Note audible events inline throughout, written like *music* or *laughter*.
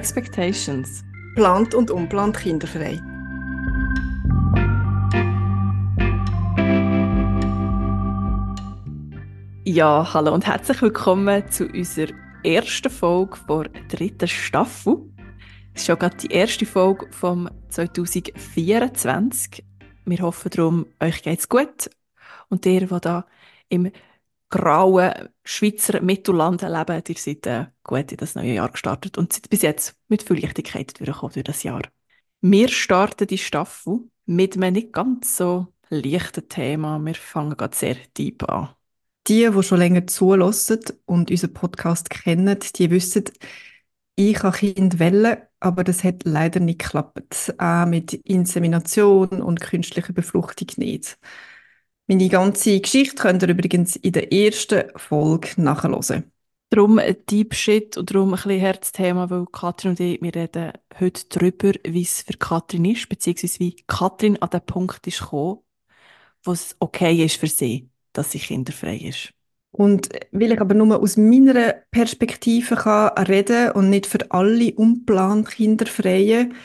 Expectations. Plant und unplant kinderfrei. Ja, hallo und herzlich willkommen zu unserer ersten Folge der dritten Staffel. Es ist schon gerade die erste Folge vom 2024. Wir hoffen darum, euch geht's gut und ihr, der da im grauen Schweizer Mittelland leben, ihr seid äh, gut in das neue Jahr gestartet und seid bis jetzt mit viel Leichtigkeit durchgekommen durch das Jahr. Wir starten die Staffel mit einem nicht ganz so leichten Thema. Wir fangen gerade sehr deep an. Die, die schon länger zulassen und unseren Podcast kennen, die wissen, ich habe Kind wählen, aber das hat leider nicht geklappt. Auch mit Insemination und künstlicher Befruchtung nicht. Meine ganze Geschichte könnt ihr übrigens in der ersten Folge nachhören. Darum ein Deep Shit und darum ein bisschen Herzthema, weil Katrin und ich, wir reden heute darüber, wie es für Katrin ist, beziehungsweise wie Katrin an den Punkt ist gekommen, wo es okay ist für sie, dass sie kinderfrei ist. Und weil ich aber nur aus meiner Perspektive kann reden und nicht für alle unplant Kinderfreien,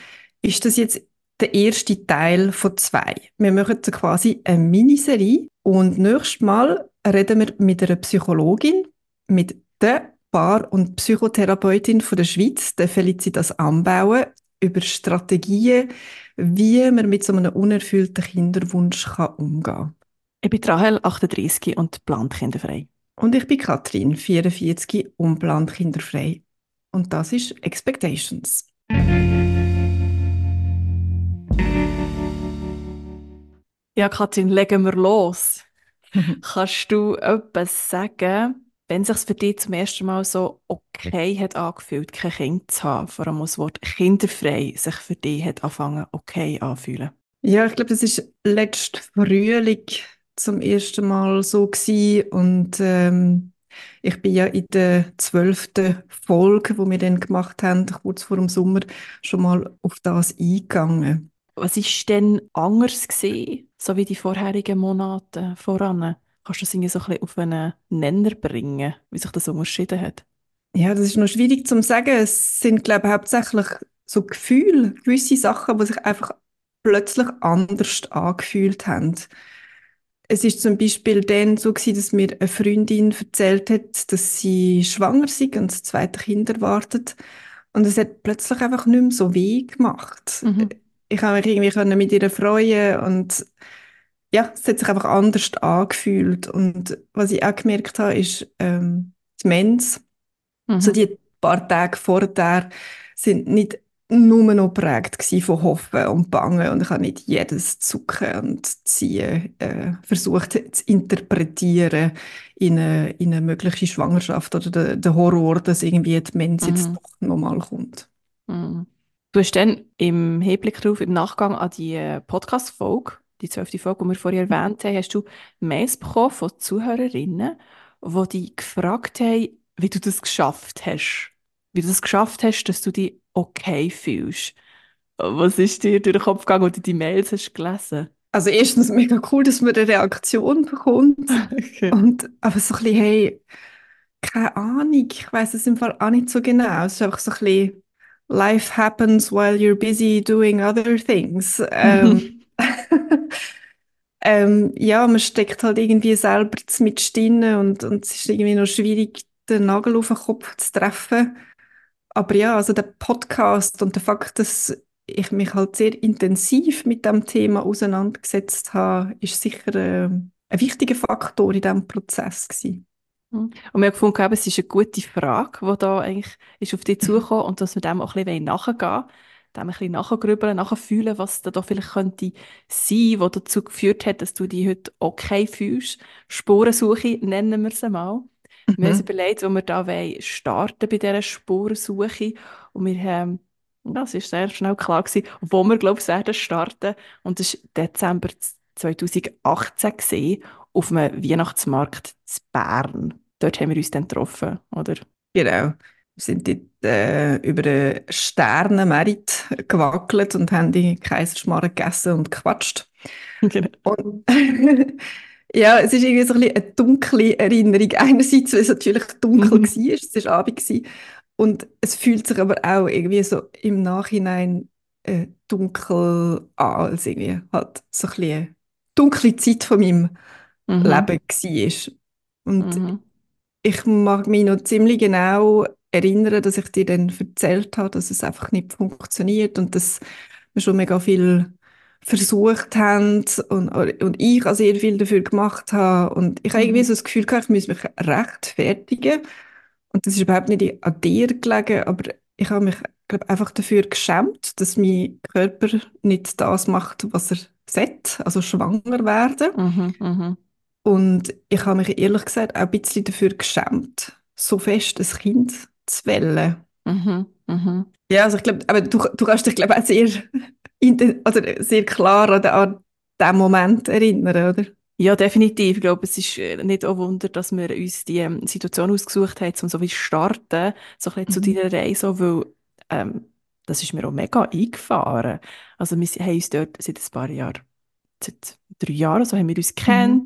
ist das jetzt der erste Teil von zwei. Wir machen quasi eine Miniserie und nächstes Mal reden wir mit einer Psychologin, mit der Paar- und Psychotherapeutin von der Schweiz, der Felicitas Anbauen, über Strategien, wie man mit so einem unerfüllten Kinderwunsch kann umgehen kann. Ich bin Rahel, 38 und plant kinderfrei. Und ich bin Katrin, 44 und plant kinderfrei. Und das ist Expectations. Ja, Katrin, legen wir los. *laughs* Kannst du etwas sagen, wenn es sich für dich zum ersten Mal so okay hat angefühlt, kein Kind zu haben, vor allem das Wort kinderfrei sich für dich hat angefangen okay anfühlen? Ja, ich glaube, das ist letzten Frühling zum ersten Mal so gewesen. und ähm, ich bin ja in der zwölften Folge, wo wir dann gemacht haben, kurz vor dem Sommer, schon mal auf das eingegangen. Was ist denn anders gewesen, so wie die vorherigen Monate voran? Kannst du das irgendwie so ein bisschen auf einen Nenner bringen, wie sich das unterschieden hat? Ja, das ist noch schwierig zu sagen. Es sind, glaube ich, hauptsächlich so Gefühle, gewisse Sachen, die sich einfach plötzlich anders angefühlt haben. Es ist zum Beispiel dann so gewesen, dass mir eine Freundin erzählt hat, dass sie schwanger ist und das zweite Kind erwartet. Und es hat plötzlich einfach nicht mehr so weh gemacht. Mhm ich habe mich irgendwie mit ihr freuen und ja, es hat sich einfach anders angefühlt. Und was ich auch gemerkt habe, ist ähm, die Mens. Mhm. So die paar Tage vorher sind nicht nur noch prägt von Hoffen und Bangen und ich habe nicht jedes Zucken und Ziehen äh, versucht zu interpretieren in eine, in eine mögliche Schwangerschaft oder den, den Horror, dass irgendwie die Mens mhm. jetzt doch nochmal kommt. Mhm. Du hast dann im Hinblick darauf, im Nachgang an die äh, Podcast-Folge, die zwölfte Folge, die wir vorher erwähnt haben, hast du Mails bekommen von Zuhörerinnen, die dich gefragt haben, wie du das geschafft hast. Wie du das geschafft hast, dass du dich okay fühlst. Was ist dir durch den Kopf gegangen, als du die Mails hast gelesen Also erstens mega cool, dass man eine Reaktion bekommt. *laughs* okay. Und aber so ein bisschen, hey, keine Ahnung, ich weiß es im Fall auch nicht so genau. Es ist einfach so ein bisschen life happens while you're busy doing other things. Ähm, *laughs* ähm, ja, man steckt halt irgendwie selber mit drin und, und es ist irgendwie noch schwierig, den Nagel auf den Kopf zu treffen. Aber ja, also der Podcast und der Fakt, dass ich mich halt sehr intensiv mit dem Thema auseinandergesetzt habe, ist sicher äh, ein wichtiger Faktor in diesem Prozess gewesen. Mhm. Und wir haben gefunden, es ist eine gute Frage, die da eigentlich ist auf dich mhm. zukommt und dass wir dem auch ein bisschen nachgehen wollen, dem ein bisschen nachgrübeln, nachfühlen, was da, da vielleicht könnte sein, was dazu geführt hat, dass du dich heute okay fühlst. Spurensuche nennen wir sie mal. Mhm. Wir haben uns mhm. überlegt, wo wir da starten bei dieser Spurensuche und wir haben das ist sehr schnell klar gewesen, wo wir, glaube ich, werden starten. Und das war Dezember 2018 gewesen, auf einem Weihnachtsmarkt in Bern. Dort haben wir uns dann getroffen, oder? Genau. Wir sind dort äh, über den Sternenmerit gewackelt und haben die Kaiserschmarrn gegessen und gequatscht. *laughs* Genau. Und *laughs* ja, es ist irgendwie so ein bisschen eine dunkle Erinnerung. Einerseits, weil es natürlich dunkel mhm. war, es war Abend, gewesen, Und es fühlt sich aber auch irgendwie so im Nachhinein äh, dunkel an, als irgendwie halt so ein bisschen eine dunkle Zeit von meinem Mhm. Leben war. Und Mhm. ich mag mich noch ziemlich genau erinnern, dass ich dir dann erzählt habe, dass es einfach nicht funktioniert und dass wir schon mega viel versucht haben und, und ich also sehr viel dafür gemacht habe. Und ich habe irgendwie Mhm. so das Gefühl gehabt, ich muss mich rechtfertigen. Und das ist überhaupt nicht an dir gelegen, aber ich habe mich, glaube einfach dafür geschämt, dass mein Körper nicht das macht, was er sollte, also schwanger werden. Mhm. Und ich habe mich ehrlich gesagt auch ein bisschen dafür geschämt, so fest ein Kind zu wählen. Mhm. Mhm. Ja, also ich glaube, aber du, du kannst dich, glaube ich, auch sehr, oder sehr klar an, diesen Moment erinnern, oder? Ja, definitiv. Ich glaube, es ist äh, nicht auch Wunder, dass wir uns die ähm, Situation ausgesucht haben, um so wie starten, so ein bisschen zu Mhm. deiner Reise, weil ähm, das ist mir auch mega eingefahren. Also wir haben uns dort seit ein paar Jahren, seit drei Jahren, so haben wir uns Mhm. kennt.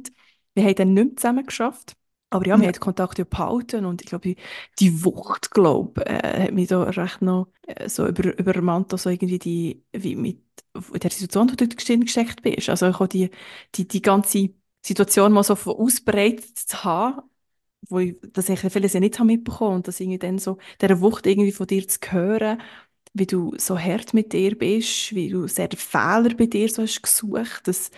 Wir haben dann nicht mehr zusammen geschafft. Aber ja, wir haben Ja. den Kontakt ja behalten und ich glaube, die Wucht, glaube äh, hat mich da recht noch äh, so über, übermannt, so irgendwie die, wie mit der Situation, wo du dort drin gesteckt bist. Also ich habe die, die, die ganze Situation mal so von ausbreitet zu haben, wo ich, dass ich vieles ja nicht habe mitbekommen und dass irgendwie dann so dieser Wucht irgendwie von dir zu hören, wie du so hart mit dir bist, wie du sehr Fehler bei dir so hast gesucht, das,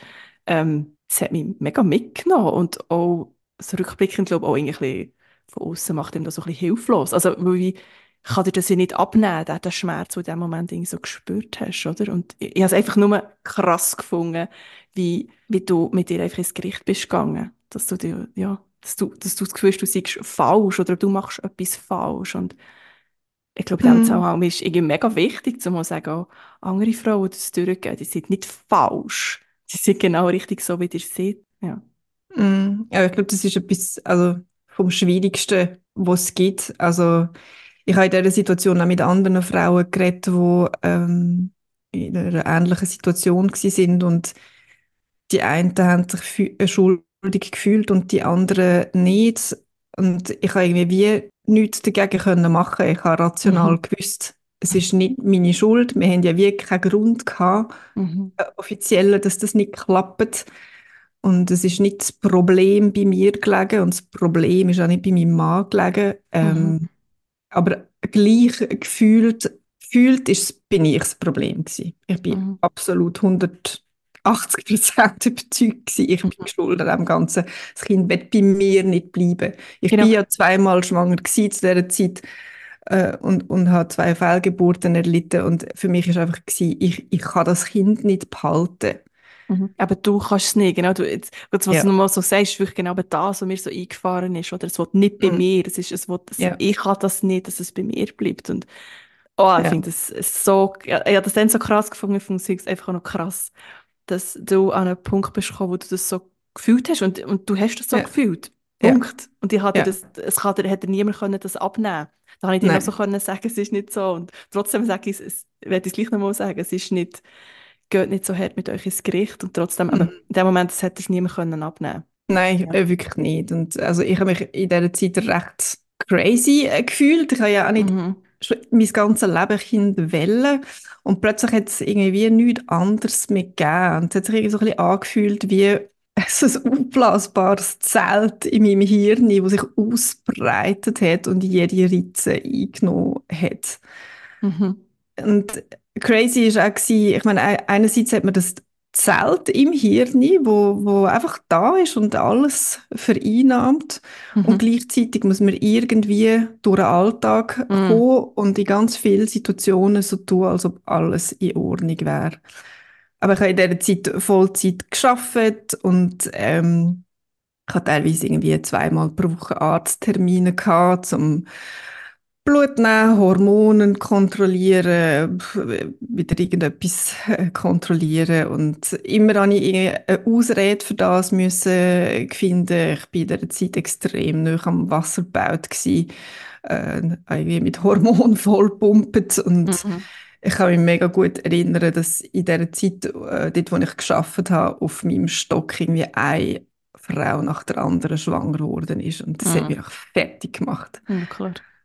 ähm, das hat mich mega mitgenommen und auch so rückblickend, glaube ich, auch irgendwie von außen macht ihm das so ein bisschen hilflos. Also, ich kann dir das ja nicht abnehmen, den, Schmerz, den du in dem Moment irgendwie so gespürt hast, oder? Und ich, ich habe es einfach nur krass gefunden, wie, wie du mit dir einfach ins Gericht bist gegangen. Dass du dir, ja, dass du, dass du das Gefühl hast, du seist falsch oder du machst etwas falsch. Und ich glaube, in diesem Mhm. Zusammenhang ist es irgendwie mega wichtig, zu sagen, auch andere Frauen, die das durchgehen, die sind nicht falsch. Sie sind genau richtig so, wie ihr seid. Ja. Mhm. Ja, ich glaube, das ist etwas, also vom Schwierigsten, was es gibt. Also ich habe in dieser Situation auch mit anderen Frauen geredet, die ähm, in einer ähnlichen Situation sind und die einen haben sich äh, schuldig gefühlt und die anderen nicht. Und ich habe irgendwie wie nichts dagegen können machen. Ich habe rational Mhm. gewusst, es ist nicht meine Schuld. Wir haben ja wirklich keinen Grund gehabt, Mhm. äh, offiziell, dass das nicht klappt. Und es ist nicht das Problem bei mir gelegen und das Problem ist auch nicht bei meinem Mann gelegen. Mhm. Ähm, aber gleich gefühlt, gefühlt ist, bin ich das Problem gewesen. Ich bin Mhm. absolut 180 Prozent *laughs* überzeugt gewesen, ich bin Mhm. schuld an dem Ganzen. Das Kind wird bei mir nicht bleiben. Ich bin Genau. ja zweimal schwanger gewesen zu dieser Zeit äh, und, und habe zwei Fehlgeburten erlitten und für mich ist einfach gewesen, ich, ich kann das Kind nicht behalten. Mhm. Aber du kannst es nicht, genau. Du, jetzt, was Ja. du nochmal so sagst, ist wirklich genau das, was mir so eingefahren ist. Oder es wird nicht bei Mm. mir. Es ist, es wird, es, Ja. ich kann das nicht, dass es bei mir bleibt. Und oh, ich Ja. finde das ist so, ja, ich habe das dann so krass gefunden, ich finde es einfach auch noch krass, dass du an einen Punkt bist gekommen, wo du das so gefühlt hast. Und, und du hast das so Ja. gefühlt. Ja. Punkt. Und ich hatte Ja. das, es kann dir, hätte niemand können das abnehmen Da habe ich dir so können sagen, es ist nicht so. Und trotzdem sage ich es, werde ich es gleich nochmal sagen, es ist nicht, geht nicht so hart mit euch ins Gericht. Und trotzdem, aber Mhm. in dem Moment, das hätte es niemand können abnehmen Nein, Ja. äh, wirklich nicht. Und also ich habe mich in dieser Zeit recht crazy äh, gefühlt. Ich habe ja auch nicht Mhm. mein ganzes Leben Kind wollen. Und plötzlich hat es irgendwie nichts anderes mehr gegeben. Und es hat sich irgendwie so ein bisschen angefühlt wie ein aufblasbares Zelt in meinem Hirn, das sich ausbreitet hat und jede Ritze eingenommen hat. Mhm. Und crazy ist auch gewesen, ich meine, ei- einerseits hat man das Zelt im Hirn, wo, wo einfach da ist und alles vereinnahmt. Und Mhm. gleichzeitig muss man irgendwie durch den Alltag Mhm. kommen und in ganz vielen Situationen so tun, als ob alles in Ordnung wäre. Aber ich habe in dieser Zeit Vollzeit gearbeitet und ähm, ich hatte teilweise irgendwie zweimal pro Woche Arzttermine gehabt, um Blut nehmen, Hormone kontrollieren, wieder irgendetwas äh, kontrollieren und immer habe ich eine Ausrede für das müssen finden. Ich bin in dieser Zeit extrem nah am Wasser gebaut gsi, äh, irgendwie mit Hormonen *laughs* vollpumpt und Mhm. Ich kann mich mega gut erinnern, dass in dieser Zeit, äh, dort wo ich geschafft habe, auf meinem Stock irgendwie eine Frau nach der anderen schwanger geworden ist und das hat Mhm. mich auch fertig gemacht. Ja.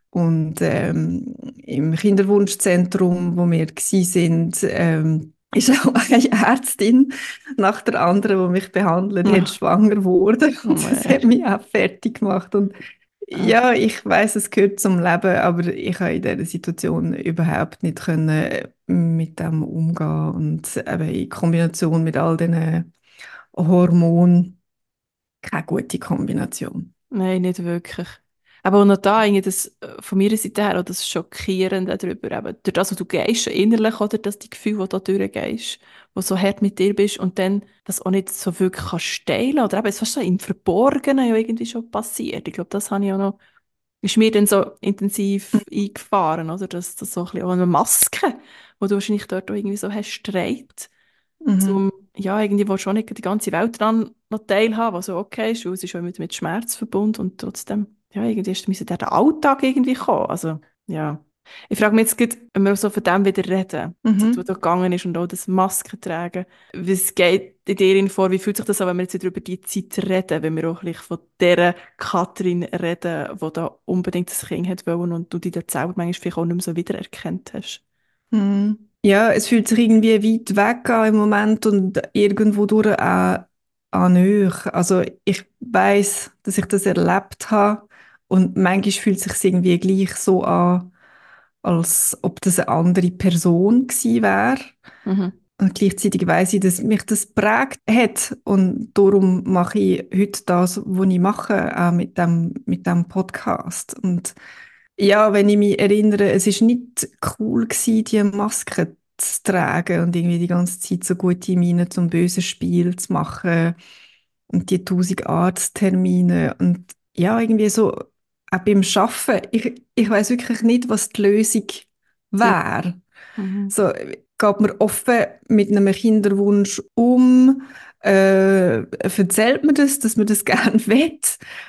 Und ähm, im Kinderwunschzentrum, wo wir gsi sind, ähm, ist auch eine Ärztin nach der anderen, die mich behandelt hat, Ach. schwanger geworden. Oh Und das hat mich auch fertig gemacht. Und Ah. Ja, ich weiß, es gehört zum Leben, aber ich habe in dieser Situation überhaupt nicht können mit dem umgehen und eben in Kombination mit all diesen Hormonen keine gute Kombination. Nein, nicht wirklich. Aber auch noch da, das, äh, von meiner Seite her, auch das Schockierende darüber, eben, durch das, was du gehst, schon innerlich, oder, dass die Gefühle, die du durchgehst, wo so hart mit dir bist und dann das auch nicht so wirklich kannst teilen oder eben, es ist fast so im Verborgenen ja irgendwie schon passiert. Ich glaube, das habe ich auch noch, ist mir dann so intensiv eingefahren, oder, dass das so ein bisschen auch eine Maske, wo du wahrscheinlich dort auch irgendwie so hast, trägt, Mhm. zum, ja, irgendwie du auch nicht die ganze Welt daran noch teilhaben, was so okay ist, weil es ist auch mit, mit Schmerz verbunden und trotzdem, ja, irgendwie ist, müssen der Alltag irgendwie kommen, also, ja. Ich frage mich jetzt gerade, wenn wir so von dem wieder reden, Mhm. wo da gegangen ist und auch das Masken tragen, was geht in dir vor, wie fühlt sich das an, wenn wir jetzt wieder über die Zeit reden, wenn wir auch bisschen von dieser Katrin reden, die da unbedingt das Kind hat wollen und du dich da selber manchmal vielleicht auch nicht mehr so wiedererkannt hast. Mhm. Ja, es fühlt sich irgendwie weit weg an im Moment und irgendwo durch auch an näher. Also ich weiß, dass ich das erlebt habe und manchmal fühlt es sich irgendwie gleich so an, als ob das eine andere Person gewesen wäre. Mhm. Und gleichzeitig weiß ich, dass mich das prägt hat und darum mache ich heute das, was ich mache, auch mit dem, mit dem Podcast. Und ja, wenn ich mich erinnere, es ist nicht cool gewesen, die Maske zu tragen und irgendwie die ganze Zeit so gute Miene zum bösen Spiel zu machen und die tausend Arzttermine und ja, irgendwie so auch beim Schaffen. Ich, ich weiß wirklich nicht, was die Lösung wäre. Mhm. So, geht man offen mit einem Kinderwunsch um? Äh, erzählt man das, dass man das *laughs* gerne will?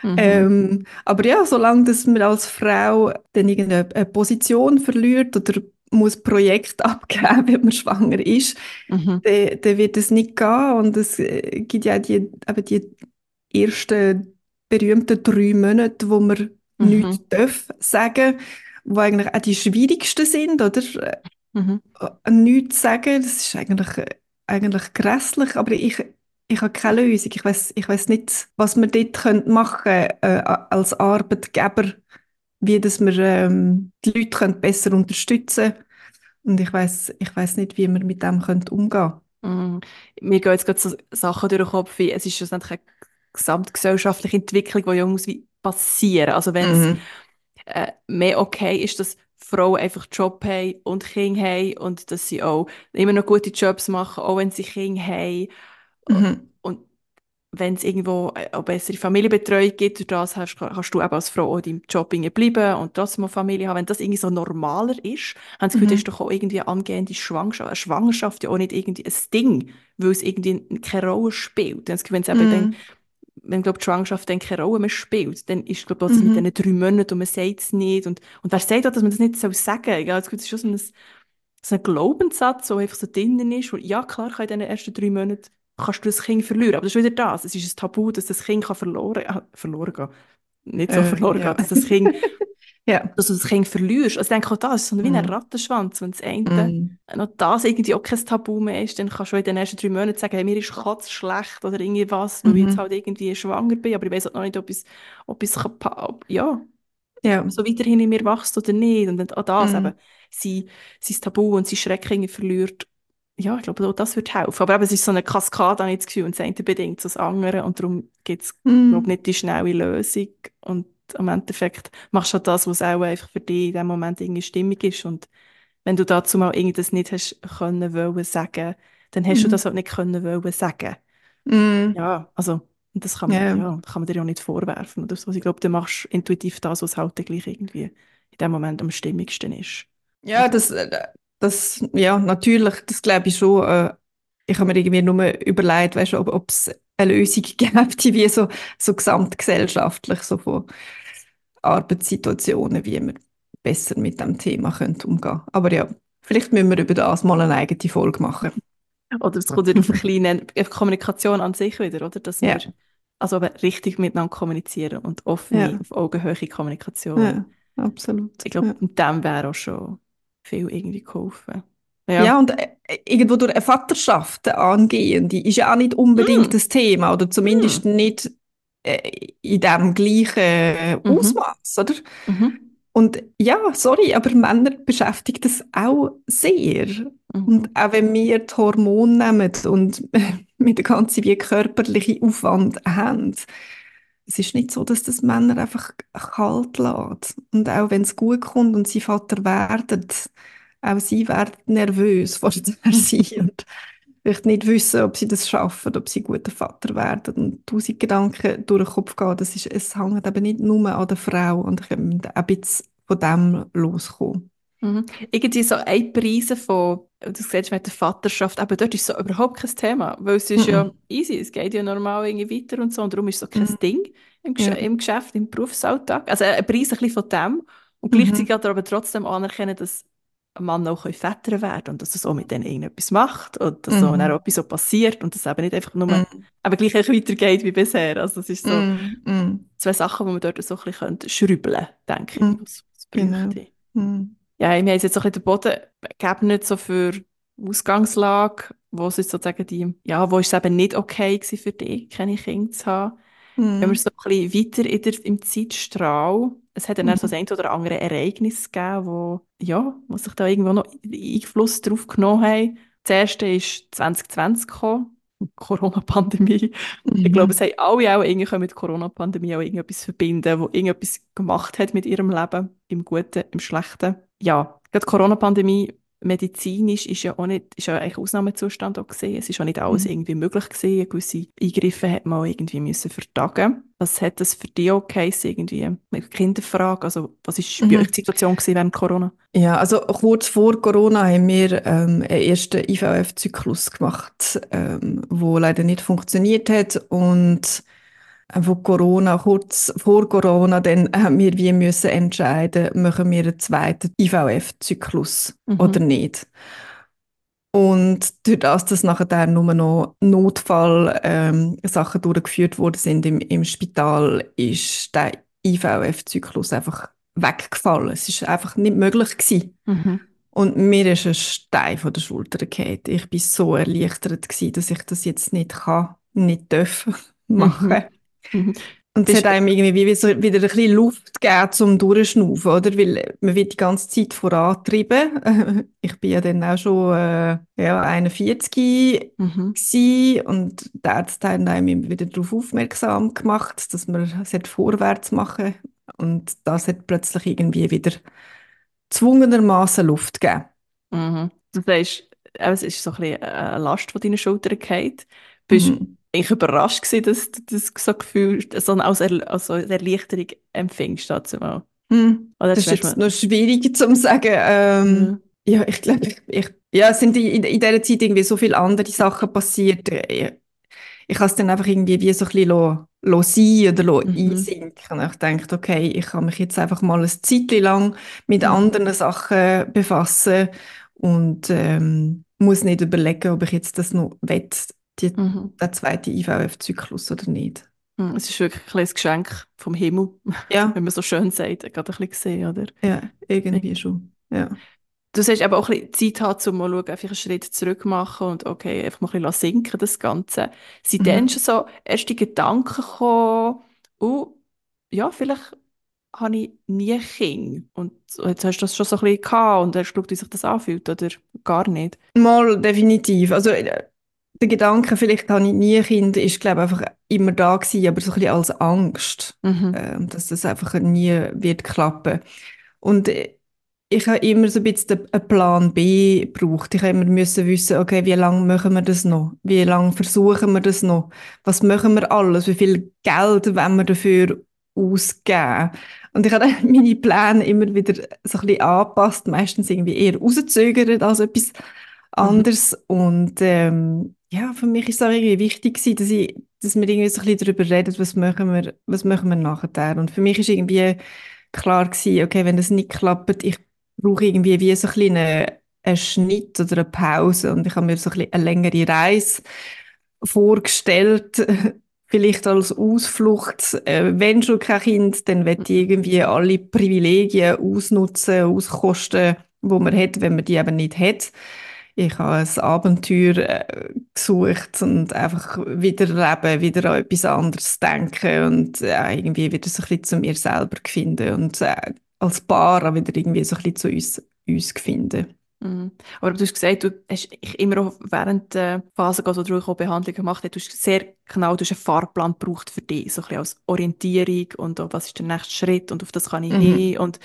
Mhm. Ähm, aber ja, solange dass man als Frau dann irgendeine eine Position verliert oder muss Projekt *laughs* abgeben, wenn man schwanger ist, Mhm. dann, dann wird es nicht gehen. Und es äh, gibt ja die, eben die ersten berühmten drei Monate, wo man Mhm. nichts darf sagen, wo eigentlich auch die schwierigsten sind, oder? Mhm. Äh, nichts sagen, das ist eigentlich, eigentlich grässlich, aber ich, ich habe keine Lösung. Ich weiß ich weiß nicht, was wir dort können machen können, äh, als Arbeitgeber, wie dass wir ähm, die Leute können besser unterstützen können. Und ich weiß ich weiß nicht, wie wir mit dem können umgehen Mhm. Mir gehen jetzt gerade so Sachen durch den Kopf, wie es ist schlussendlich eine gesamtgesellschaftliche Entwicklung, die ja muss wie passieren. Also wenn es Mhm. äh, mehr okay ist, dass Frauen einfach Job haben und Kinder haben und dass sie auch immer noch gute Jobs machen, auch wenn sie Kinder haben. Mhm. Und wenn es irgendwo äh, auch bessere Familienbetreuung gibt, durch das hast, kannst du eben als Frau auch in deinem Job bleiben und trotzdem eine Familie haben. Wenn das irgendwie so normaler ist, haben sie Mhm. Gefühl, ist doch auch irgendwie eine angehende Schwangerschaft, eine Schwangerschaft ja auch nicht irgendwie ein Ding, weil es irgendwie keine Rolle spielt. Wenn es eben dann Mhm. Wenn glaub, die Schwangerschaft dann keine Rolle mehr spielt, dann ist glaub, das Mhm. mit diesen drei Monaten und man sagt es nicht. Und, und wer sagt auch, dass man das nicht sagen soll? Ja, das ist schon so ein, so ein Glaubenssatz, der einfach so drinnen ist. Wo, ja, klar, kann in diesen ersten drei Monaten kannst du das Kind verlieren. Aber das ist wieder das. Es ist ein Tabu, dass das Kind kann verloren, äh, verloren gehen Nicht so Äh, verloren ja. gehen, dass das Kind, *laughs* Ja. dass du das Kind verlierst. Also ich denke auch das ist so wie ein Mhm. Rattenschwanz. Wenn das eine Mhm. noch das irgendwie auch kein Tabu mehr ist, dann kannst du in den ersten drei Monaten sagen, hey, mir ist Katz schlecht oder irgendwas, weil ich Mhm. jetzt halt irgendwie schwanger bin, aber ich weiß auch noch nicht, ob ich es kann ob, ja, Ja. so weiterhin in mir wächst oder nicht. Und auch das Mhm. eben sein, sein Tabu und sein Schrecken verliert, ja, ich glaube, auch das wird helfen. Aber eben, es ist so eine Kaskade, habe ich das Gefühl, und das eine bedingt das andere und darum gibt es, Mhm. glaube nicht die schnelle Lösung und am Endeffekt machst du halt das, was auch einfach für dich in dem Moment irgendwie stimmig ist und wenn du dazu mal irgendwas nicht hast können wollen sagen, dann hast du Mhm. das halt nicht können wollen sagen. Mhm. Ja, also das kann man, Ja. ja, kann man dir ja nicht vorwerfen oder so. Also Ich glaube, du machst intuitiv das, was halt gleich irgendwie in dem Moment am stimmigsten ist. Ja, das, äh, das, ja, natürlich, das glaube ich schon. Äh, ich habe mir irgendwie nur überlegt, weißt du, ob es eine Lösung *laughs* die wie so, so gesamtgesellschaftlich, so von Arbeitssituationen, wie wir besser mit dem Thema können umgehen Aber ja, vielleicht müssen wir über das mal eine eigene Folge machen. Oder es kommt wieder auf eine kleine Kommunikation an sich wieder, oder? Dass Ja. wir also aber richtig miteinander kommunizieren und offene, Ja. auf Augenhöhe Kommunikation. Ja. absolut. Ich glaube, Ja. mit dem wäre auch schon viel irgendwie geholfen. Ja. Ja, und äh, irgendwo durch eine Vaterschaft eine angehende ist ja auch nicht unbedingt Mm. das Thema oder zumindest nicht äh, in dem gleichen Mhm. Ausmaß, oder? Mhm. Und ja, sorry, aber Männer beschäftigt das auch sehr. Mhm. Und auch wenn wir die Hormone nehmen und *laughs* mit der ganzen wie körperlichen Aufwand haben, es ist nicht so, dass das Männer einfach kalt lässt. Und auch wenn es gut kommt und sie Vater werden, auch sie werden nervös *laughs* vor der sie und vielleicht nicht wissen, ob sie das schaffen, ob sie guter Vater werden und tausend Gedanken durch den Kopf gehen. Das ist, es hängt eben nicht nur an der Frau und ich möchte ein bisschen von dem loskommen. Mhm. Irgendwie so ein Preise von, du siehst mit der Vaterschaft, aber dort ist so überhaupt kein Thema, weil es ist ja Mhm. easy, es geht ja normal irgendwie weiter und so und darum ist so kein Mhm. Ding im, Gesch Ja. im Geschäft, im Berufsalltag. Also ein Preis ein bisschen von dem und Mhm. gleichzeitig aber trotzdem anerkennen, dass Mann auch Väter werden und dass er so mit denen irgendetwas macht und dass so Mhm. dann auch etwas so passiert und dass es eben nicht einfach nur Mhm. aber gleich weitergeht wie bisher. Also es ist so Mhm. Mhm. zwei Sachen, die man dort so ein bisschen schrübeln könnte, denke ich, Mhm. was es Genau. Mhm. Ja, wir haben jetzt so ein bisschen den Boden geebnet so für Ausgangslage, wo es ist sozusagen die, ja, wo ist es eben nicht okay gewesen für dich, keine Kinder zu haben. Wenn wir Mhm. so ein bisschen weiter in der, im Zeitstrahl, es hat dann so Mhm. das ein oder andere Ereignis gegeben, wo, ja, wo sich da irgendwo noch Einfluss drauf genommen haben. Das erste ist 2020 gekommen, Corona-Pandemie. Ich glaube, es haben alle auch irgendwie mit der Corona-Pandemie auch irgendetwas verbinden, wo irgendetwas gemacht hat mit ihrem Leben, im Guten, im Schlechten. Ja, gerade die Corona-Pandemie medizinisch ist ja auch nicht, ist ja eigentlich Ausnahmezustand auch gesehen. Es ist auch nicht alles Mhm. irgendwie möglich gewesen. Gewisse Eingriffe hat man auch irgendwie müssen vertagen. Was hat das für dich auch geheißen, irgendwie? Mit Kinderfrage, also was ist bei Mhm. euch die Situation gewesen während Corona? Ja, also kurz vor Corona haben wir ähm, einen ersten IVF-Zyklus gemacht, ähm, wo leider nicht funktioniert hat und wo Corona, kurz vor Corona, dann haben wir wie müssen entscheiden, machen wir einen zweiten IVF-Zyklus Mhm. oder nicht. Und durch das, dass nachher nur noch Notfall ähm, durchgeführt worden sind im, im Spital, ist der IVF-Zyklus einfach weggefallen. Es ist einfach nicht möglich gewesen. Mhm. Und mir ist ein Stein von der Schulter gefallen. Ich bin so erleichtert gewesen, dass ich das jetzt nicht kann, nicht darf machen. Mhm. Und es hat einem irgendwie wieder ein bisschen Luft gegeben zum Durchschnaufen, oder? Weil man wird die ganze Zeit vorantrieben. *laughs* Ich bin ja dann auch schon äh, ja, 41 Mhm. und der Arzt hat einem immer wieder darauf aufmerksam gemacht, dass man es vorwärts machen und das hat plötzlich irgendwie wieder zwungenermaßen Luft gegeben. Mhm. Du sagst, äh, es ist so ein bisschen eine Last von deinen Schultern gefallen. Bist Mhm. Ich überrascht gewesen, dass du das so Gefühl, so als, er, als Erleichterung empfingst dazu mal. Hm. Das ist jetzt noch schwierig zu sagen. Ähm, ja, ich glaube, ich, ich, ja, es sind in, in dieser Zeit irgendwie so viele andere Sachen passiert. Ich, ich habe es dann einfach irgendwie wie so ein bisschen lo, lo sein oder lo Mhm. einsinken. Und ich dachte, okay, ich kann mich jetzt einfach mal ein Zeitchen lang mit Mhm. anderen Sachen befassen und ähm, muss nicht überlegen, ob ich jetzt das noch will, die, Mhm. den zweiten IVF-Zyklus oder nicht. Mhm. Es ist wirklich ein Geschenk vom Himmel, *laughs* Ja, wenn man so schön sagt, gerade ein bisschen gesehen, oder? ja, irgendwie schon. Ja. Du sollst eben auch ein bisschen Zeit haben, um mal schauen, einfach einen Schritt zurück machen und okay, einfach mal ein bisschen sinken, das Ganze. Sind Mhm. dann schon so erste Gedanken gekommen, oh, ja, vielleicht habe ich nie Kinder. Und jetzt hast du das schon so ein bisschen gehabt und hast geschaut, wie sich das anfühlt, oder gar nicht? Mal definitiv. Also äh, der Gedanke, vielleicht habe ich nie Kinder, ist glaube ich einfach immer da gewesen, aber so ein bisschen als Angst, Mhm. ähm, dass das einfach nie wird klappen. Und äh, ich habe immer so ein bisschen einen Plan B gebraucht. Ich habe immer müssen wissen, okay, wie lange machen wir das noch? Wie lange versuchen wir das noch? Was machen wir alles? Wie viel Geld wollen wir dafür ausgeben? Und ich habe *laughs* meine Pläne immer wieder so ein bisschen angepasst, meistens irgendwie eher rauszögert als etwas anderes. Und ähm, ja, für mich ist es auch irgendwie wichtig gewesen, dass, ich, dass wir irgendwie so ein bisschen darüber reden, was machen wir, was machen wir nachher. Und für mich ist irgendwie klar gewesen, okay, wenn das nicht klappt, ich brauche irgendwie wie so ein bisschen einen, Schnitt oder eine Pause. Und ich habe mir so ein eine längere Reise vorgestellt *laughs* vielleicht als Ausflucht, äh, wenn schon kein Kind, dann wird ich irgendwie alle Privilegien ausnutzen, auskosten, wo man hat, wenn man die eben nicht hat. Ich habe ein Abenteuer äh, gesucht und einfach wieder leben, wieder an etwas anderes denken und äh, irgendwie wieder so ein bisschen zu mir selber finden und äh, als Paar auch wieder irgendwie so ein bisschen zu uns, uns finden. Mhm. Aber du hast gesagt, du hast immer auch während der Phase, wo du auch Behandlung gemacht hast, du hast sehr genau du hast einen Fahrplan gebraucht für dich, so ein bisschen als Orientierung und auch, was ist der nächste Schritt und auf das kann ich mhm. hin und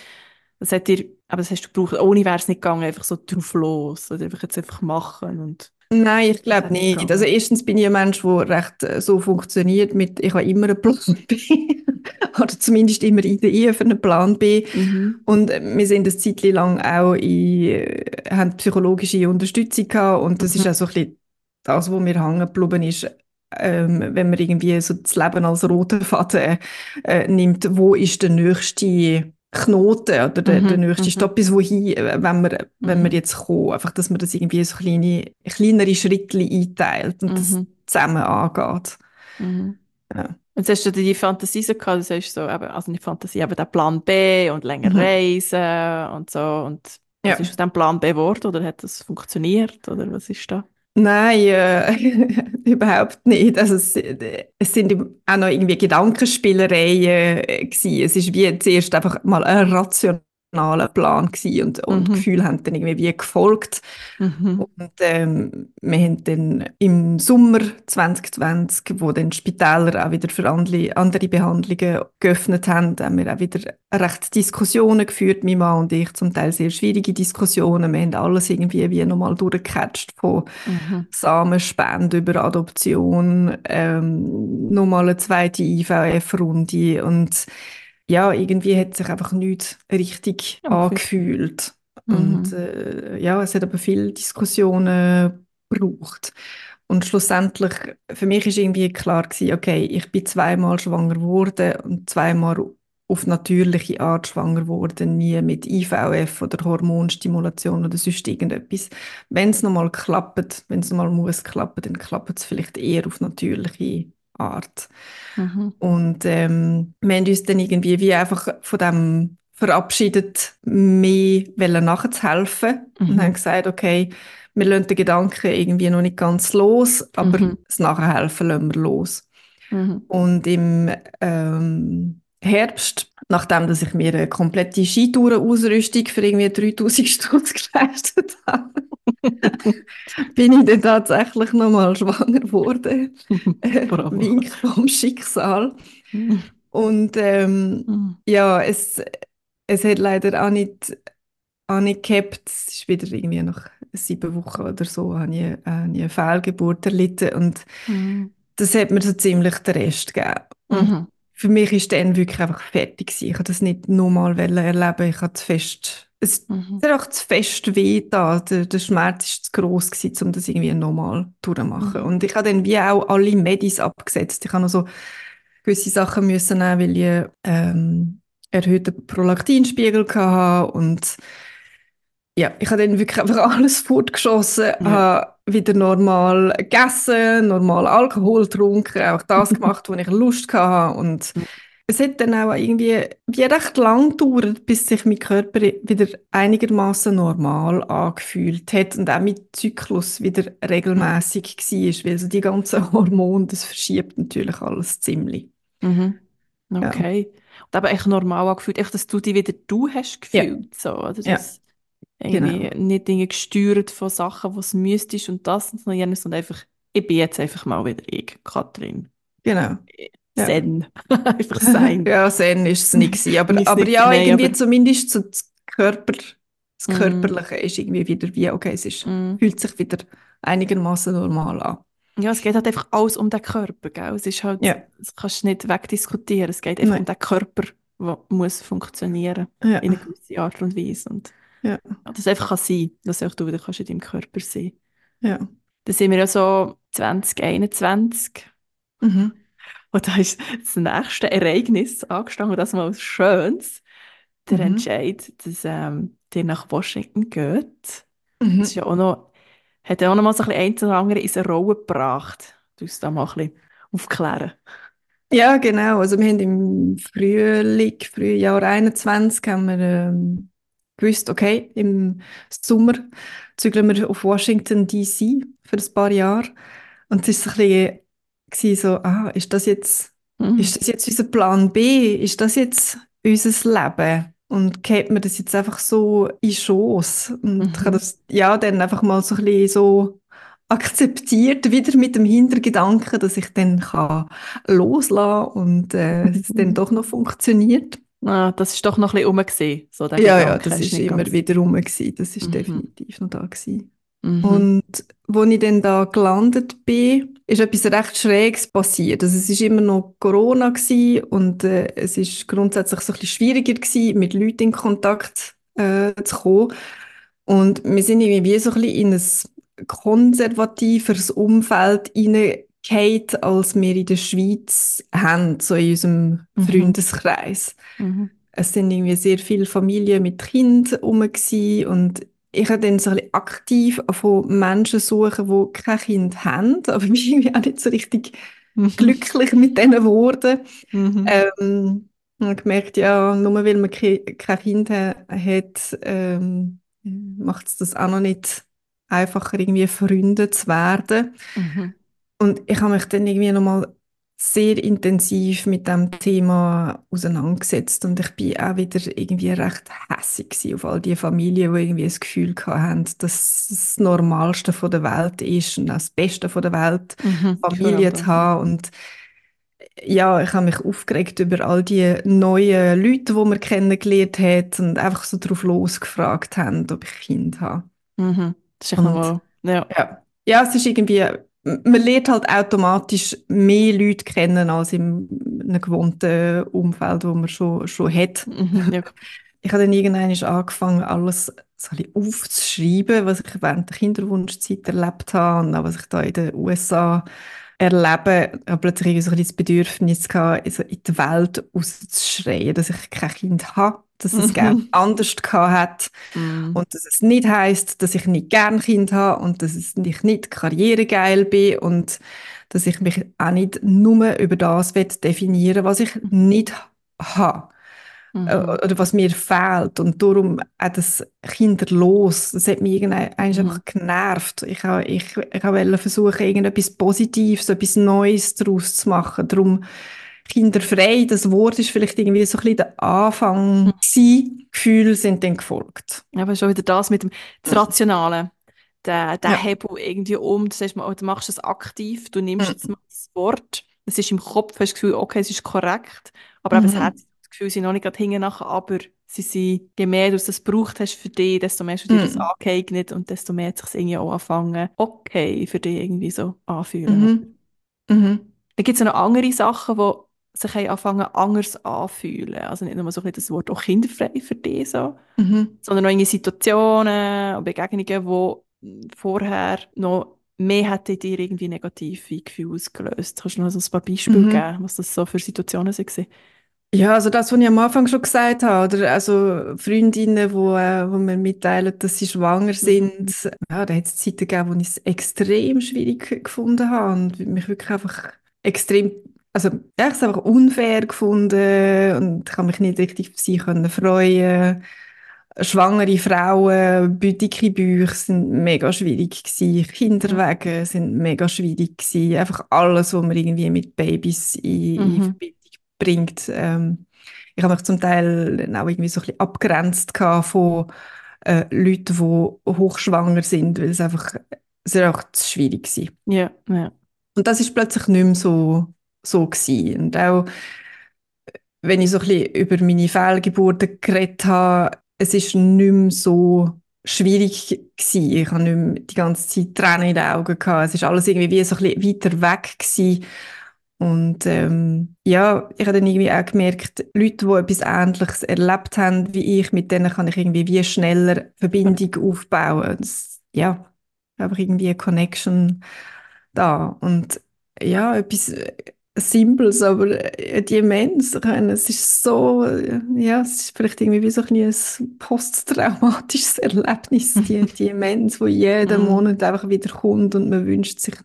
das hat dir, aber das hast du gebraucht, ohne wäre es nicht gegangen, einfach so drauf los oder einfach jetzt einfach machen und Nein, ich glaube nicht. Gegangen. Also erstens bin ich ein Mensch, der recht äh, so funktioniert mit, ich habe immer einen Plan B. *laughs* oder zumindest immer Ideen für einen Plan B. Mhm. Und äh, wir sind eine Zeit lang auch in, äh, haben psychologische Unterstützung gehabt und das mhm. ist auch so ein bisschen das, was mir hängen geblieben ist, ähm, wenn man irgendwie so das Leben als roten Faden äh, nimmt, wo ist der nächste Knoten oder der, mhm, der nächste mhm. Stopp ist, wohin, wenn wir, wenn wir mhm. jetzt kommen. Einfach, dass man das irgendwie so kleine, kleinere Schritte einteilt und das mhm. zusammen angeht. Mhm. Ja. Und hast du die Fantasie so gehabt, du sagst so, also nicht Fantasie, aber der Plan B und länger mhm. reisen und so. Und was ja. ist aus dem Plan B geworden oder hat das funktioniert oder was ist da? Nein, äh, *laughs* überhaupt nicht. Also es, es, sind auch noch irgendwie Gedankenspielereien äh, gewesen. Es ist wie zuerst einfach mal ein rational rationalen Plan gewesen und, und mhm. Gefühle haben dann irgendwie wie gefolgt. Mhm. Und ähm, wir haben dann im Sommer 2020, wo dann Spitäler auch wieder für andere, andere Behandlungen geöffnet haben, haben wir auch wieder recht Diskussionen geführt, mein Mann und ich, zum Teil sehr schwierige Diskussionen. Wir haben alles irgendwie wie nochmal durchgecatcht, von mhm. Samenspende über Adoption, ähm, nochmal eine zweite IVF-Runde und ja, irgendwie hat sich einfach nichts richtig okay. angefühlt. Mhm. Und äh, ja, es hat aber viele Diskussionen gebraucht. Und schlussendlich, für mich ist irgendwie klar gewesen, okay, ich bin zweimal schwanger geworden und zweimal auf natürliche Art schwanger geworden, nie mit IVF oder Hormonstimulation oder sonst irgendetwas. Wenn es nochmal klappt, wenn es nochmal muss klappen, dann klappt es vielleicht eher auf natürliche Art. Mhm. Und ähm, wir haben uns dann irgendwie wie einfach von dem verabschiedet, mehr nachzuhelfen mhm. und haben gesagt, okay, wir lassen den Gedanken irgendwie noch nicht ganz los, aber mhm. das Nachhelfen lassen wir los. Mhm. Und im ähm, Herbst, nachdem dass ich mir eine komplette Skitourenausrüstung für irgendwie 3000 Stutz *laughs* geleistet habe, *laughs* bin ich dann tatsächlich nochmal schwanger geworden. *laughs* Wink vom Schicksal. *laughs* Und ähm, mhm. ja, es, es hat leider auch nicht, auch nicht gehabt. Es ist wieder irgendwie nach sieben Wochen oder so, habe ich, äh, eine Fehlgeburt erlitten und mhm. das hat mir so ziemlich den Rest gegeben. Mhm. Für mich ist dann wirklich einfach fertig gewesen. Ich wollte das nicht nochmal erleben. Ich hatte fest es mhm. hat auch zu fest weh da. Der, der Schmerz war zu gross, gewesen, um das irgendwie nochmal durchzumachen. Mhm. Und ich habe dann wie auch alle Medis abgesetzt. Ich habe noch so gewisse Sachen müssen nehmen, weil ich ähm, erhöhten Prolaktinspiegel hatte und ja, ich habe dann wirklich einfach *laughs* alles fortgeschossen, ja. habe wieder normal gegessen, normal Alkohol getrunken, auch das *laughs* gemacht, wo ich Lust hatte und mhm es hat dann auch irgendwie wie recht lang gedauert, bis sich mein Körper wieder einigermaßen normal angefühlt hat und auch mein Zyklus wieder regelmäßig war, weil so die ganzen *laughs* Hormone, das verschiebt natürlich alles ziemlich. Mhm. Okay. Ja. Und aber echt normal angefühlt, echt, dass du dich wieder du hast gefühlt, ja. so, oder? Das ja. Irgendwie genau. nicht Dinge gesteuert von Sachen, was müsstest und das und jenes und einfach, ich bin jetzt einfach mal wieder ich, Katrin. Genau. Ja. Zen. *laughs* Einfach *laughs* sein. ja, Zen ist es nicht gewesen. Aber, aber ja, nein, irgendwie aber... zumindest so das Körper, das mm. Körperliche ist irgendwie wieder wie, okay, es ist, mm. fühlt sich wieder einigermaßen normal an. Ja, es geht halt einfach alles um den Körper, gell? Es ist halt, ja. das kannst du nicht wegdiskutieren. Es geht einfach Nein. um den Körper, der muss funktionieren ja. in einer gewissen Art und Weise. Und ja. das einfach kann sein, dass auch du wieder kannst in deinem Körper sein. Ja. Da sind wir ja so 2021. Mhm. Und da ist das nächste Ereignis angestanden, das mal was Schönes. Der mhm. Entscheid, dass ähm, der nach Washington geht. Mhm. Das ist ja auch noch, hat ja auch noch mal so ein bisschen ein oder andere in eine Rolle gebracht. Du hast da mal ein bisschen aufklären. Ja, genau. Also wir haben im Frühling, Frühjahr 21 haben wir ähm, gewusst, okay, im Sommer zügeln wir auf Washington DC für ein paar Jahre. Und es so ein bisschen so, ah, ist das jetzt, Mhm. ist das jetzt unser Plan B? Ist das jetzt unser Leben? Und geht mir das jetzt einfach so in Schoss? Und Mhm. das, ja, dann einfach mal so ein bisschen so akzeptiert, wieder mit dem Hintergedanken, dass ich dann kann loslassen und äh, es dann doch noch funktioniert. Ah, das ist doch noch ein bisschen rum gewesen, so Ja, ja, Gedanke. das Hast ist nicht immer wieder rum gewesen. Das ist Mhm. definitiv noch da gewesen. Mhm. Und wo ich dann da gelandet bin, ist etwas recht Schräges passiert. Also es ist immer noch Corona gewesen und äh, es ist grundsätzlich so ein bisschen schwieriger gewesen, mit Leuten in Kontakt äh, zu kommen. Und wir sind irgendwie wie so ein bisschen in ein konservativeres Umfeld hineingefallen, als wir in der Schweiz haben, so in unserem Mhm. Freundeskreis. Mhm. Es sind irgendwie sehr viele Familien mit Kindern herum und ich habe dann so ein bisschen aktiv von Menschen suchen, die kein Kind haben, aber ich bin irgendwie auch nicht so richtig glücklich mit diesen Worten. Mhm. Ähm, ich habe gemerkt, ja, nur weil man ke kein Kind ha hat, ähm, macht es das auch noch nicht einfacher, irgendwie Freunde zu werden. Mhm. Und ich habe mich dann irgendwie nochmal sehr intensiv mit dem Thema auseinandergesetzt und ich bin auch wieder irgendwie recht hässig auf all die Familien, die irgendwie das Gefühl hatten, dass das Normalste von der Welt ist und auch das Beste von der Welt, Mhm. Familie zu haben und ja, ich habe mich aufgeregt über all die neuen Leute, die man kennengelernt hat und einfach so drauf losgefragt haben, ob ich Kind habe. Mhm. Das ist Und- ja. Ja. Ja, es ist irgendwie, man lernt halt automatisch mehr Leute kennen als in einem gewohnten Umfeld, wo man schon, schon hat. Mhm. ja. Ich habe dann irgendwann angefangen, alles so ein aufzuschreiben, was ich während der Kinderwunschzeit erlebt habe und auch was ich da in den USA erlebe. Ich habe plötzlich so ein das Bedürfnis gehabt, so in die Welt rauszuschreien, dass ich kein Kind habe, dass es Mhm. gerne anders gehabt hat. Mhm. Und dass es nicht heißt, dass ich nicht gern Kind habe und dass es ich nicht karrieregeil bin und dass ich mich auch nicht nur über das will definieren was ich nicht habe Mhm. äh, oder was mir fehlt. Und darum auch das Kinderlos, das hat mich irgendwann Mhm. einfach genervt. Ich ich, ich wollte versuchen, irgendetwas Positives, etwas Neues daraus zu machen. Darum kinderfrei, das Wort ist vielleicht irgendwie so ein bisschen der Anfang Mhm. gewesen. Gefühle sind dann gefolgt. Aber schon wieder das mit dem das Rationale. Der, der Ja. Hebel irgendwie um, du, sagst mal, du machst es aktiv, du nimmst Mhm. jetzt mal das Wort, es ist im Kopf, hast das Gefühl, okay, es ist korrekt, aber eben das Mhm. Herz das Gefühl, sie sind noch nicht gerade hinten nachher, aber sie sind, je mehr du das gebraucht hast für dich, desto mehr hast du dir das Mhm. angeeignet und desto mehr hat sich irgendwie auch anfangen, okay, für dich irgendwie so anfühlen. Mhm. Mhm. Dann gibt es noch andere Sachen, die sich anfangen anders anfühlen. Also nicht nur so ein das Wort auch kinderfrei für dich so, Mhm. sondern auch irgendwie Situationen und Begegnungen, wo vorher noch mehr hätte in dir irgendwie negative Gefühle ausgelöst. Kannst du noch so ein paar Beispiele Mhm. geben, was das so für Situationen waren? Ja, also das, was ich am Anfang schon gesagt habe, oder also Freundinnen, wo, äh, wo mir mitteilen, dass sie schwanger sind, ja, da hat es Zeiten gegeben, wo ich es extrem schwierig gefunden habe und mich wirklich einfach extrem, also ja, ich es einfach unfair gefunden und ich habe mich nicht richtig auf sie können freuen. Schwangere Frauen, dicke Bäuche sind mega schwierig gewesen. Kinderwege sind mega schwierig gewesen. Einfach alles, was man irgendwie mit Babys in, in Mhm. Verbindung bringt. Ähm, ich habe mich zum Teil auch irgendwie so ein bisschen abgrenzt von äh, Leuten, die hochschwanger sind, weil es einfach, es einfach zu schwierig war. Ja, ja. Und das ist plötzlich nicht mehr so, so gewesen. Und auch, wenn ich so ein bisschen über meine Fehlgeburten geredet habe, es ist nicht mehr so schwierig gewesen. Ich habe nicht mehr die ganze Zeit Tränen in den Augen gehabt. Es ist alles irgendwie wie so ein bisschen weiter weg gewesen. Und ähm, ja, ich habe dann irgendwie auch gemerkt, Leute, die etwas Ähnliches erlebt haben wie ich, mit denen kann ich irgendwie wie schneller Verbindung aufbauen. Das, ja, einfach irgendwie eine Connection da. Und ja, etwas äh, Simples, aber äh, die meine, es ist so, äh, ja, es ist vielleicht irgendwie wie so ein, ein posttraumatisches *laughs* Erlebnis, die die *laughs* Demenz, wo jeden Mhm. Monat einfach wieder kommt und man wünscht sich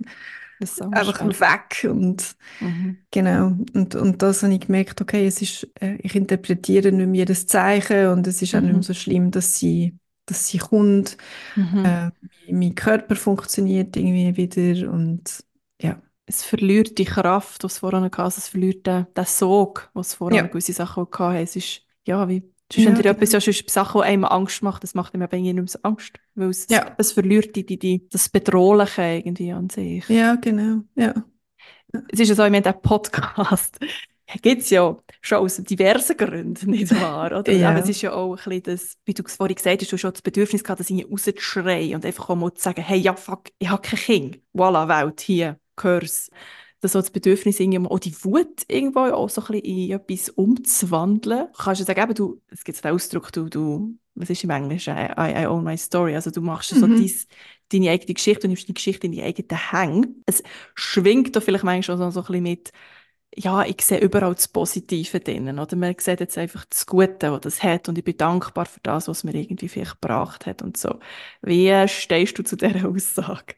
einfach weg und mhm. genau und, und das habe ich gemerkt, okay, es ist, äh, ich interpretiere nicht mehr jedes Zeichen und es ist mhm. auch nicht mehr mhm. so schlimm, dass sie dass sie kommt, mhm. äh, mein Körper funktioniert irgendwie wieder und ja. Es verliert die Kraft, die es vorher hatte, es verliert den, den Sog, was vorher ja. gewisse Sachen hatte. Es ist, ja, wie Sonst ja, genau. etwas, ja, sonst Sachen, die einem Angst machen, das macht einem eben nicht mehr so Angst. Weil es, ja. es verliert die, die, die, das Bedrohliche irgendwie an sich. Ja, genau, ja. Es ist ja so, ich meine, der Podcast *laughs* gibt es ja schon aus diversen Gründen, nicht wahr? Oder? ja. Aber es ist ja auch ein bisschen das, wie du es vorhin gesagt hast, du schon das Bedürfnis gehabt, das irgendwie rauszuschreien und einfach auch mal zu sagen, hey, ja, fuck, ich habe kein Kind. Voilà, Welt, hier, Curse das, so das Bedürfnis, irgendwie auch die Wut irgendwo auch so ein bisschen in etwas umzuwandeln. Kannst du sagen, eben, du, es gibt den Ausdruck, du, du, was ist im Englischen? I, I own my story. Also du machst mhm. so dies, deine eigene Geschichte und nimmst die Geschichte in die eigenen Hänge. Es schwingt da vielleicht manchmal so, so ein bisschen mit, ja, ich sehe überall das Positive drin, oder? Man sieht jetzt einfach das Gute, was das hat und ich bin dankbar für das, was mir irgendwie vielleicht gebracht hat und so. Wie stehst du zu dieser Aussage?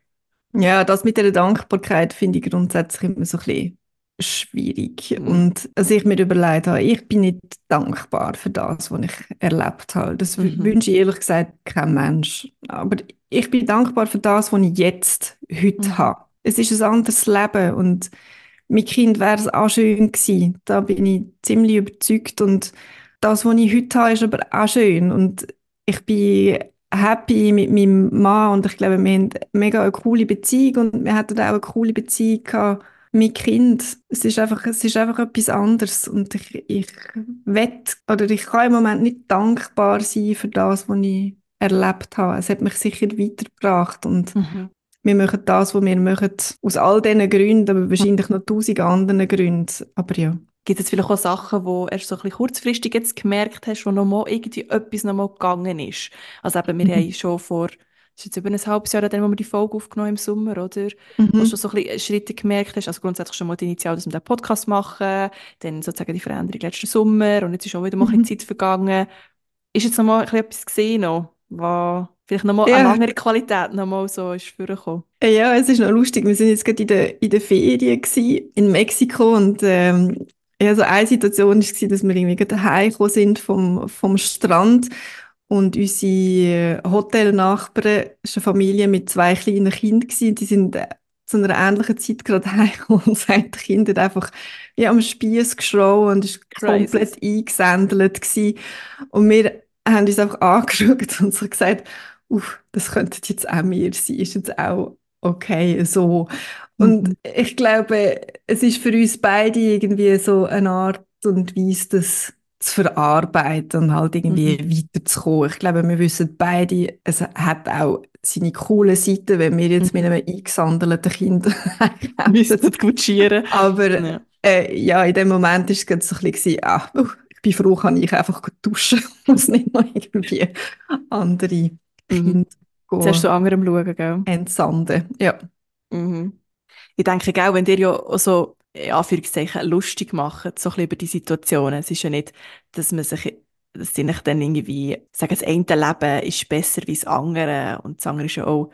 Ja, das mit der Dankbarkeit finde ich grundsätzlich immer so ein bisschen schwierig. Mhm. Und als ich mir überlegt habe, ich bin nicht dankbar für das, was ich erlebt habe. Das mhm. wünsche ich ehrlich gesagt kein Mensch. Aber ich bin dankbar für das, was ich jetzt, heute mhm. habe. Es ist ein anderes Leben und mit Kind wäre es auch schön gewesen. Da bin ich ziemlich überzeugt und das, was ich heute habe, ist aber auch schön und ich bin happy mit meinem Mann und ich glaube, wir haben mega eine coole Beziehung und wir hatten auch eine coole Beziehung gehabt mit Kind. Es ist einfach, es ist einfach etwas anderes und ich, ich wett, oder ich kann im Moment nicht dankbar sein für das, was ich erlebt habe. Es hat mich sicher weitergebracht und mhm. wir machen das, was wir machen, aus all diesen Gründen, aber wahrscheinlich noch tausend anderen Gründen. Aber ja. Gibt es vielleicht auch Sachen, wo erst so ein bisschen kurzfristig jetzt gemerkt hast, wo noch mal irgendwie etwas noch mal gegangen ist? Also eben, wir mhm. haben schon vor, das ist jetzt über ein halbes Jahr, dann, wo wir die Folge aufgenommen im Sommer, oder? Mhm. Wo du schon so ein bisschen Schritte gemerkt hast, also grundsätzlich schon mal die Initial, dass wir den Podcast machen, dann sozusagen die Veränderung letzten Sommer und jetzt ist auch wieder mal mhm. ein Zeit vergangen. Ist jetzt noch mal ein bisschen etwas gesehen noch, was vielleicht noch mal ja. eine andere Qualität noch mal so ist vorgekommen? Ja, es ist noch lustig. Wir sind jetzt gerade in der, in der Ferien in Mexiko und ähm, ja, so eine Situation war, dass wir irgendwie daheim sind vom, vom Strand und unsere Hotelnachbarn ist eine Familie mit zwei kleinen Kindern. Die sind äh, zu einer ähnlichen Zeit gerade *laughs* heimgekommen und sind die Kinder einfach wie am Spieß geschrauen und ist komplett eingesändelt gewesen. Und wir haben uns einfach angeschaut und so gesagt, uff, das könnte jetzt auch mir sein, ist jetzt auch okay so. Und mhm. ich glaube, es ist für uns beide irgendwie so eine Art und Weise, das zu verarbeiten und halt irgendwie mhm. weiterzukommen. Ich glaube, wir wissen beide, es hat auch seine coole Seite, wenn wir jetzt mhm. mit einem eingesandelten Kind *laughs* *laughs* müssen kutschieren. Aber ja. Äh, ja, in dem Moment war es so ein bisschen, ah, uh, ich bin froh, kann ich einfach duschen, *laughs* muss nicht noch irgendwie andere mhm. Jetzt hast du anderem schauen, gell? Entsanden, ja. Mhm ich denke auch, wenn ihr ja so, in Anführungszeichen, lustig macht, so ein bisschen über die Situationen, es ist ja nicht, dass man sich, dass sie nicht dann irgendwie sagen, das eine Leben ist besser wie das andere und das andere ist ja auch,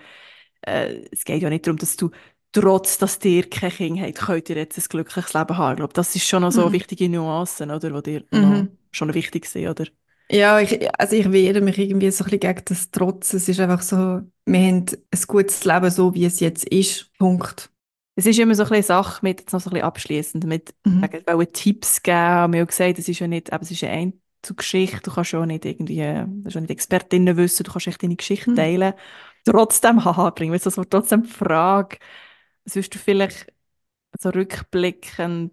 äh, es geht ja nicht darum, dass du trotz, dass dir kein Kind habt, könnt ihr jetzt ein glückliches Leben haben. Ich glaube, das ist schon noch so mhm. wichtige Nuancen, oder, die dir mhm. schon wichtig sind, oder? Ja, ich, also ich wehre mich irgendwie so ein bisschen gegen das Trotz. Es ist einfach so, wir haben ein gutes Leben so, wie es jetzt ist. Punkt. Es ist immer so ein bisschen Sache mit, jetzt noch so ein bisschen abschließend, mit mhm. sagen, Tipps geben. Wir haben gesagt, es ist ja nicht, aber es ist eine Einzelgeschichte. Du kannst schon nicht irgendwie, du kannst nicht Expertinnen wissen, du kannst echt deine Geschichte mhm. teilen. Trotzdem, *laughs* haha, bringen wir jetzt trotzdem die Frage, was würdest du vielleicht so rückblickend,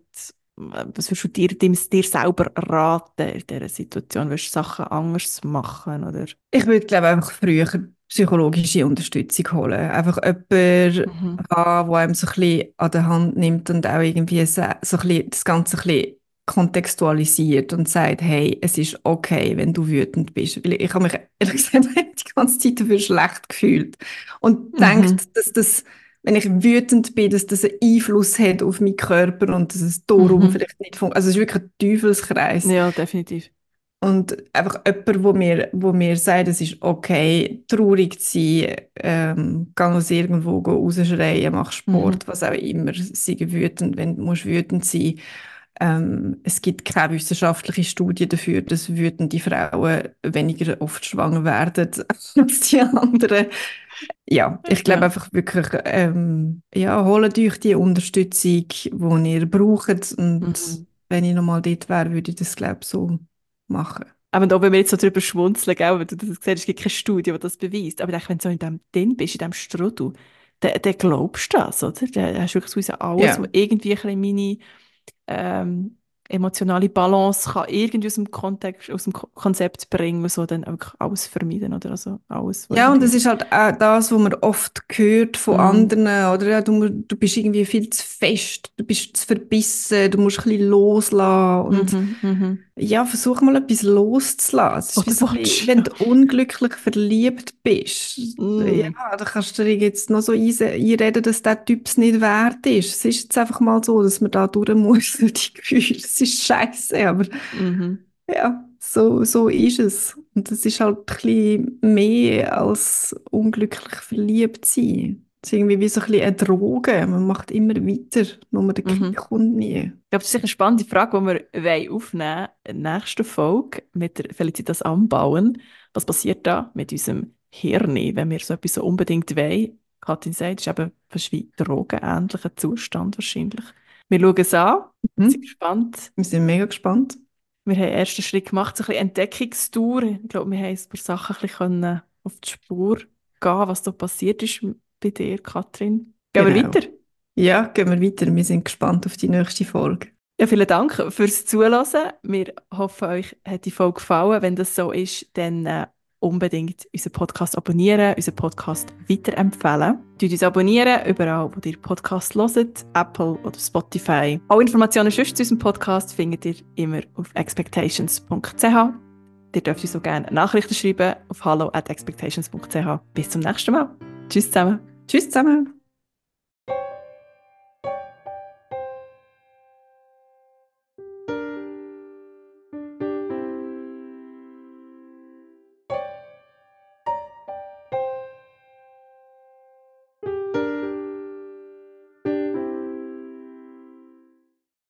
was würdest du dir, dir selber raten in dieser Situation? Würdest du Sachen anders machen, oder? Ich würde, glaube einfach früher psychologische Unterstützung holen. Einfach jemanden mhm. haben, der einem so ein bisschen an der Hand nimmt und auch irgendwie so, so ein bisschen das Ganze ein bisschen kontextualisiert und sagt, hey, es ist okay, wenn du wütend bist. Weil ich habe mich ehrlich gesagt *laughs* die ganze Zeit dafür schlecht gefühlt und mhm. denkt, dass das, wenn ich wütend bin, dass das einen Einfluss hat auf meinen Körper und dass es darum mhm. vielleicht nicht funktioniert. Also es ist wirklich ein Teufelskreis. Ja, definitiv. Und einfach jemand, wo mir, wo mir sagt, es ist okay, traurig zu sein, ähm, geh uns irgendwo rausschreien, mach Sport, Mhm. was auch immer, sei wütend, wenn du musst wütend sein ähm, Es gibt keine wissenschaftliche Studie dafür, dass wütende Frauen weniger oft schwanger werden *laughs* als die anderen. Ja, ich glaube Ja. einfach wirklich, ähm, ja, holt euch die Unterstützung, die ihr braucht. Und Mhm. wenn ich nochmal dort wäre, würde ich das, glaube ich, so machen. Aber auch wenn wir jetzt so drüber schmunzeln, gell, wenn du das siehst, es gibt keine Studie, die das beweist. Aber ich denke, wenn du so in dem drin bist, in dem Strudel, dann, dann glaubst du das, oder? Dann hast du wirklich so alles, Ja. was irgendwie ein bisschen meine ähm, emotionale Balance kann irgendwie aus dem Kontext, aus dem Ko Konzept bringen, so dann wirklich alles vermeiden, oder? Also alles, Ja, und das ist halt auch das, was man oft hört von Mhm. anderen, oder? Ja, du, du bist irgendwie viel zu fest, du bist zu verbissen, du musst ein bisschen loslassen. Und Mhm, mhm. Ja, versuch mal etwas loszulassen. Oder wie so bisschen, wenn du unglücklich verliebt bist, Mm. ja, dann kannst du dir jetzt noch so einreden, dass der Typ es nicht wert ist. Es ist jetzt einfach mal so, dass man da durch muss, durch *laughs* die Gefühle. Es ist scheiße, aber Mhm. ja, so, so ist es. Und es ist halt ein bisschen mehr als unglücklich verliebt sein. Es ist irgendwie wie so ein bisschen eine Droge. Man macht immer weiter, nur der Mhm. Kommt nie. Ich glaube, das ist eine spannende Frage, die wir wollen aufnehmen in der nächsten Folge mit der Felicitas Anbauen. Was passiert da mit unserem Hirn, wenn wir so etwas so unbedingt wollen? Katrin sagt, es ist eben fast wie drogenähnlicher Zustand wahrscheinlich. Wir schauen es an, Mhm. sind gespannt. Wir sind mega gespannt. Wir haben einen ersten Schritt gemacht, so ein bisschen Entdeckungstour. Ich glaube, wir haben ein paar Sachen ein bisschen auf die Spur gehen, was da passiert ist bei dir, Katrin. Gehen wir Genau. weiter? Ja, gehen wir weiter. Wir sind gespannt auf die nächste Folge. Ja, vielen Dank fürs Zuhören. Wir hoffen, euch hat die Folge gefallen. Wenn das so ist, dann äh, unbedingt unseren Podcast abonnieren, unseren Podcast weiterempfehlen. Tut uns abonnieren, überall, wo ihr Podcast hört, Apple oder Spotify. Alle Informationen sonst zu unserem Podcast findet ihr immer auf expectations.ch. Ihr dürft uns auch gerne Nachrichten schreiben auf hallo at expectations.ch. Bis zum nächsten Mal. Tschüss zusammen. Tschüss zusammen.